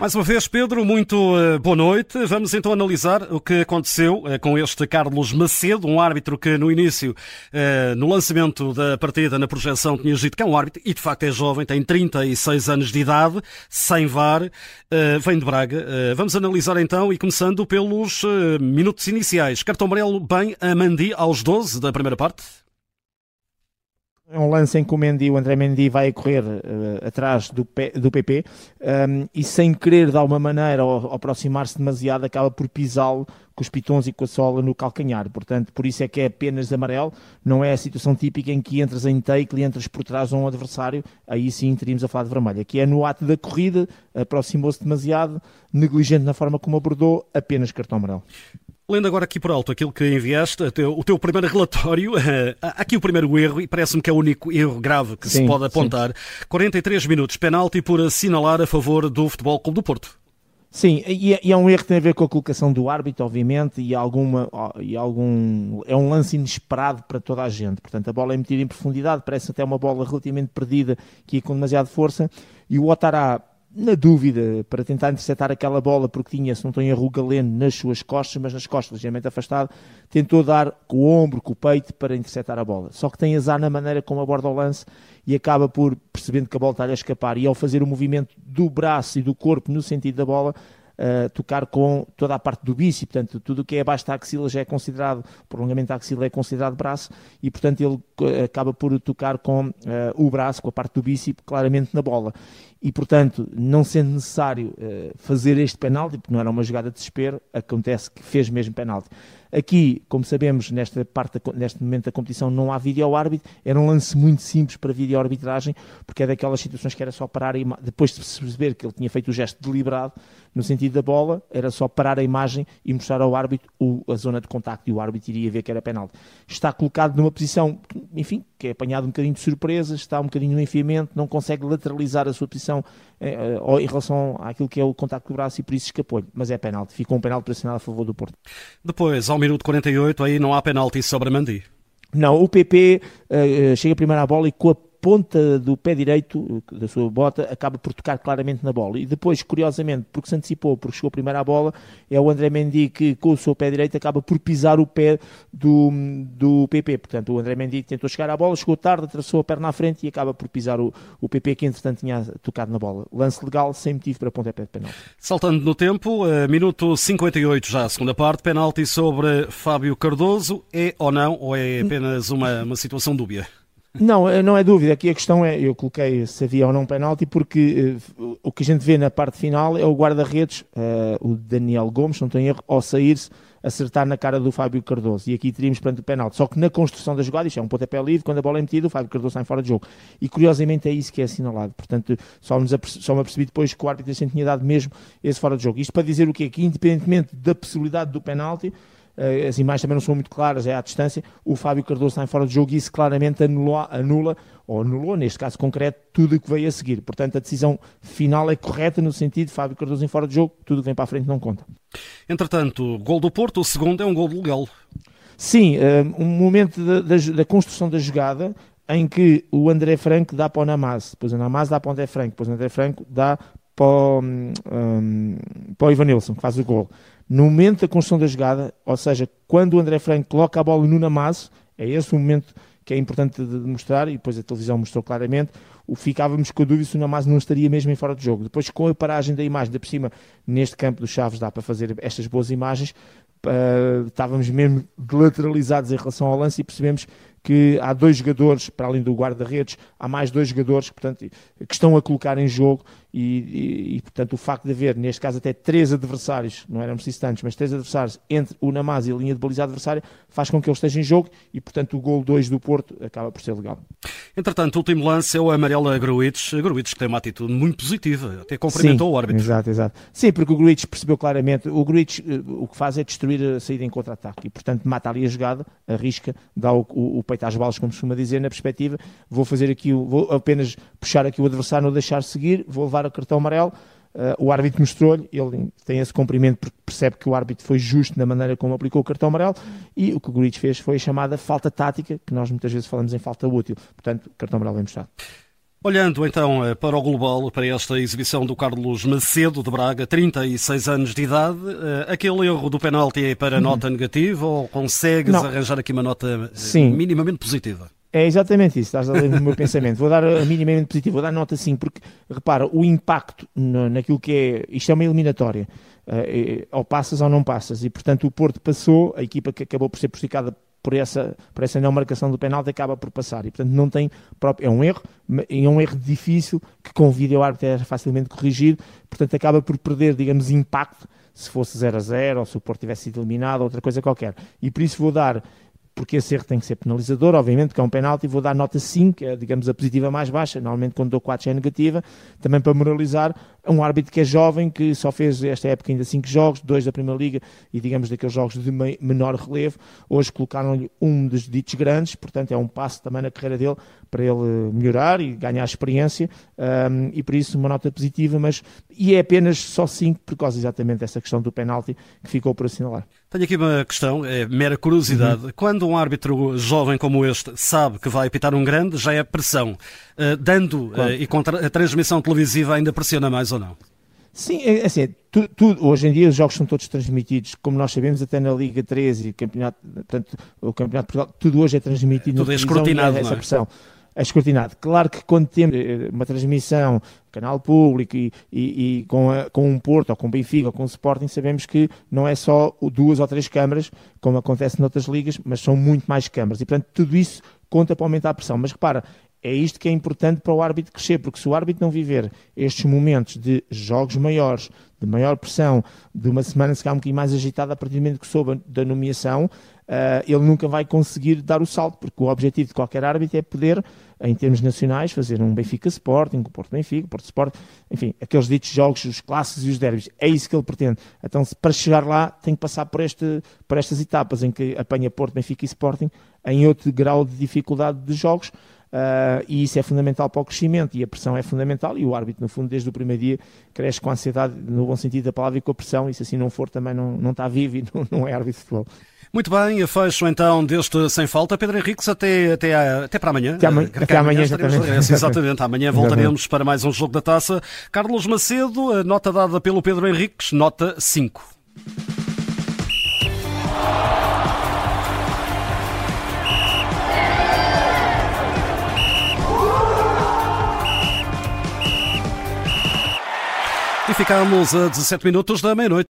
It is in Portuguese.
Mais uma vez, Pedro, muito uh, boa noite. Vamos então analisar o que aconteceu uh, com este Carlos Macedo, um árbitro que no início, uh, no lançamento da partida, na projeção, tinha dito que é um árbitro e de facto é jovem, tem 36 anos de idade, sem VAR, vem de Braga. Vamos analisar então e começando pelos minutos iniciais. Cartão amarelo bem a Mandi aos 12 da primeira parte. É um lance em que o, Mendy, o André Mendy vai correr uh, atrás do, P, do PP um, e sem querer de alguma maneira aproximar-se demasiado acaba por pisá-lo com os pitons e com a sola no calcanhar. Portanto, por isso é que é apenas amarelo, não é a situação típica em que entras em take e entras por trás de um adversário, aí sim teríamos a falar de vermelho. Aqui é no ato da corrida, aproximou-se demasiado, negligente na forma como abordou, apenas cartão amarelo. Lendo agora aqui por alto aquilo que enviaste, o teu primeiro relatório, há aqui o primeiro erro, e parece-me que é o único erro grave que sim, se pode apontar. Sim. 43 minutos, penalti por assinalar a favor do Futebol Clube do Porto. Sim, e é, e é, um erro que tem a ver com a colocação do árbitro, obviamente, e, alguma, e algum. É um lance inesperado para toda a gente. Portanto, a bola é metida em profundidade, parece até uma bola relativamente perdida, que ia com demasiada força, e o Otará na dúvida, para tentar interceptar aquela bola, porque tinha, se não estou em Galeno nas suas costas, mas nas costas ligeiramente afastado, tentou dar com o ombro, com o peito, para interceptar a bola. Só que tem azar na maneira como aborda o lance e acaba por, percebendo que a bola está a escapar, e ao fazer o movimento do braço e do corpo no sentido da bola, Uh, tocar com toda a parte do bíceps, portanto, tudo o que é abaixo da axila já é considerado, prolongamento da axila é considerado braço, e portanto ele acaba por tocar com uh, o braço, com a parte do bíceps, claramente na bola e, portanto, não sendo necessário uh, fazer este penalti, porque não era uma jogada de desespero, acontece que fez mesmo penalti. Aqui, como sabemos, nesta parte, neste momento da competição não há vídeo-árbitro, era um lance muito simples para vídeo-arbitragem, porque é daquelas situações que era só parar, e depois de perceber que ele tinha feito o gesto deliberado, no sentido da bola, era só parar a imagem e mostrar ao árbitro o, a zona de contacto, e o árbitro iria ver que era penalti. Está colocado numa posição, enfim, que é apanhado um bocadinho de surpresa, está um bocadinho no enfiamento, não consegue lateralizar a sua posição eh, eh, em relação àquilo que é o contacto do braço e por isso escapou-lhe. Mas é penalti, ficou um penalti para assinar a favor do Porto. Depois, ao minuto 48, aí não há penalti sobre Mandi. Não, o PP uh, eh, chega primeiro à bola e com a ponta do pé direito da sua bota acaba por tocar claramente na bola. E depois, curiosamente, porque se antecipou, porque chegou primeiro à bola, é o André Mendy que com o seu pé direito acaba por pisar o pé do, do PP. Portanto, o André Mendy tentou chegar à bola, chegou tarde, atravessou a perna à frente e acaba por pisar o, o PP que entretanto tinha tocado na bola. Lance legal, sem motivo para pontapé de penalti. Saltando no tempo, uh, minuto 58 já a segunda parte, penalti sobre Fábio Cardoso, é ou não, ou é apenas uma, uma situação dúbia? Não, eh, não é dúvida. Aqui a questão é, eu coloquei se havia ou não penalti, porque uh, o que a gente vê na parte final é o guarda-redes, uh, o Daniel Gomes, não tem erro, ao sair-se, acertar na cara do Fábio Cardoso. E aqui teríamos perante o penalti. Só que na construção da jogada, isto é um pontapé livre, quando a bola é metida, o Fábio Cardoso sai fora de jogo. E curiosamente é isso que é assinalado. Portanto, só, nos só me apercebi depois que o árbitro tinha dado mesmo esse fora de jogo. Isto para dizer o quê? Que independentemente da possibilidade do penalti, as imagens também não são muito claras, é à distância, o Fábio Cardoso está em fora de jogo e isso claramente anula, anula ou anulou, neste caso concreto, tudo o que veio a seguir. Portanto, a decisão final é correta no sentido de Fábio Cardoso em fora de jogo, tudo que vem para a frente não conta. Entretanto, gol do Porto, o segundo é um gol legal. Sim, eh, um momento da, da, da construção da jogada em que o André Franco dá para o Namaz, depois o Namaz dá para o André Franco, depois o André Franco dá para o, um, hum, para o Ivanilson, que faz o gol. No momento da construção da jogada, ou seja, quando o André Franco coloca a bola no Namazo, é esse o momento que é importante de mostrar, e depois a televisão mostrou claramente, ficávamos com a dúvida se o Namazo não estaria mesmo em fora de jogo. Depois, com a paragem da imagem, de por cima, neste campo dos Chaves dá para fazer estas boas imagens, uh, estávamos mesmo lateralizados em relação ao lance e percebemos que há dois jogadores, para além do guarda-redes, há mais dois jogadores portanto, que estão a colocar em jogo e, e, e, portanto, o facto de haver, neste caso, até três adversários, não eram preciso tantos, mas três adversários entre o Namaz e a linha de baliza adversária, faz com que ele esteja em jogo e, portanto, o gol 2 do Porto acaba por ser legal. Entretanto, o último lance é o amarelo a Gruitch. Gruitch que tem uma atitude muito positiva, até cumprimentou Sim, o árbitro. Exato, exato. Sim, porque o Gruitch percebeu claramente, o Gruitch eh, o que faz é destruir a saída em contra-ataque e, portanto, mata ali a jogada, arrisca, dá o, o, o peito às balas, como se costuma dizer, na perspectiva, vou fazer aqui, vou apenas puxar aqui o adversário, não deixar seguir, vou levar a cartão amarelo, Uh, o árbitro mostrou-lhe, ele tem esse cumprimento porque percebe que o árbitro foi justo na maneira como aplicou o cartão amarelo e o que o Gurich fez foi a chamada falta tática, que nós muitas vezes falamos em falta útil. Portanto, cartão amarelo bem mostrado. Olhando então eh, para o global, para esta exibição do Carlos Macedo de Braga, 36 anos de idade, eh, aquele erro do penalti é para nota negativa ou consegues Não. arranjar aqui uma nota eh, Sim. minimamente positiva? É exatamente isso, estás a ler o meu pensamento. Vou dar a minimamente positivo, vou dar nota sim, porque repara, o impacto naquilo que é. Isto é uma eliminatória. Uh, ou passas ou não passas. E portanto o Porto passou, a equipa que acabou por ser prejudicada por essa, por essa não marcação do penalti acaba por passar. E portanto não tem próprio, é um erro é um erro difícil que com o árbitro é facilmente corrigido portanto acaba por perder digamos impacto se fosse 0 a 0 ou se o Porto tivesse sido eliminado outra coisa qualquer. E por isso vou dar porque esse erro tem que ser penalizador, obviamente, que é um penalti, vou dar nota 5, que é, digamos, a positiva mais baixa, normalmente quando dou 4 é negativa, também para moralizar um árbitro que é jovem, que só fez esta época ainda 5 jogos, dois da Primeira Liga e, digamos, daqueles jogos de menor relevo, hoje colocaram-lhe um dos ditos grandes, portanto é um passo também na carreira dele para ele melhorar e ganhar experiência, um, e por isso uma nota positiva, mas e é apenas só 5 por causa exatamente dessa questão do penalti que ficou por assinalar. Tenho aqui uma questão, é mera curiosidade. Uhum. Quando um árbitro jovem como este sabe que vai apitar um grande, já é pressão. Uh, dando claro. uh, e contra a transmissão televisiva ainda pressiona mais ou não? Sim, é, assim, tu, tu, hoje em dia os jogos são todos transmitidos, como nós sabemos, até na Liga 13 e campeonato, portanto, o Campeonato de Portugal, tudo hoje é transmitido. Tudo é escrutinado, essa é? pressão é escrutinado. Claro que quando temos eh, uma transmissão, canal público e, e, e com, a, com um Porto, ou com o Benfica, ou com o Sporting, sabemos que não é só duas ou três câmaras, como acontece noutras ligas, mas são muito mais câmaras. E, portanto, tudo isso conta para aumentar a pressão. Mas repara, é isto que é importante para o árbitro crescer, porque se o árbitro não viver estes momentos de jogos maiores, de maior pressão, de uma semana se calhar um bocadinho mais agitada a partir do momento que soube da nomeação, uh, ele nunca vai conseguir dar o salto, porque o objetivo de qualquer árbitro é poder, em termos nacionais, fazer um Benfica Sporting, um Porto Benfica, Porto Sport, enfim, aqueles ditos jogos, os clássicos e os derbys, é isso que ele pretende. Então, para chegar lá, tem que passar por, este, por estas etapas em que apanha Porto, Benfica e Sporting em outro grau de dificuldade de jogos, Uh, e isso é fundamental para o crescimento e a pressão é fundamental e o árbitro no fundo desde o primeiro dia cresce com a ansiedade no bom sentido da palavra e com a pressão e se assim não for também não, não está vivo e não, não é árbitro de futebol. Muito bem, fecho então deste Sem Falta. Pedro Henriques, até, até, até para amanhã. Até, amanhã, até amanhã, exatamente. exatamente. Amanhã voltaremos para mais um jogo da taça. Carlos Macedo, nota dada pelo Pedro Henriques, nota 5. Ficamos a 17 minutos da meia-noite.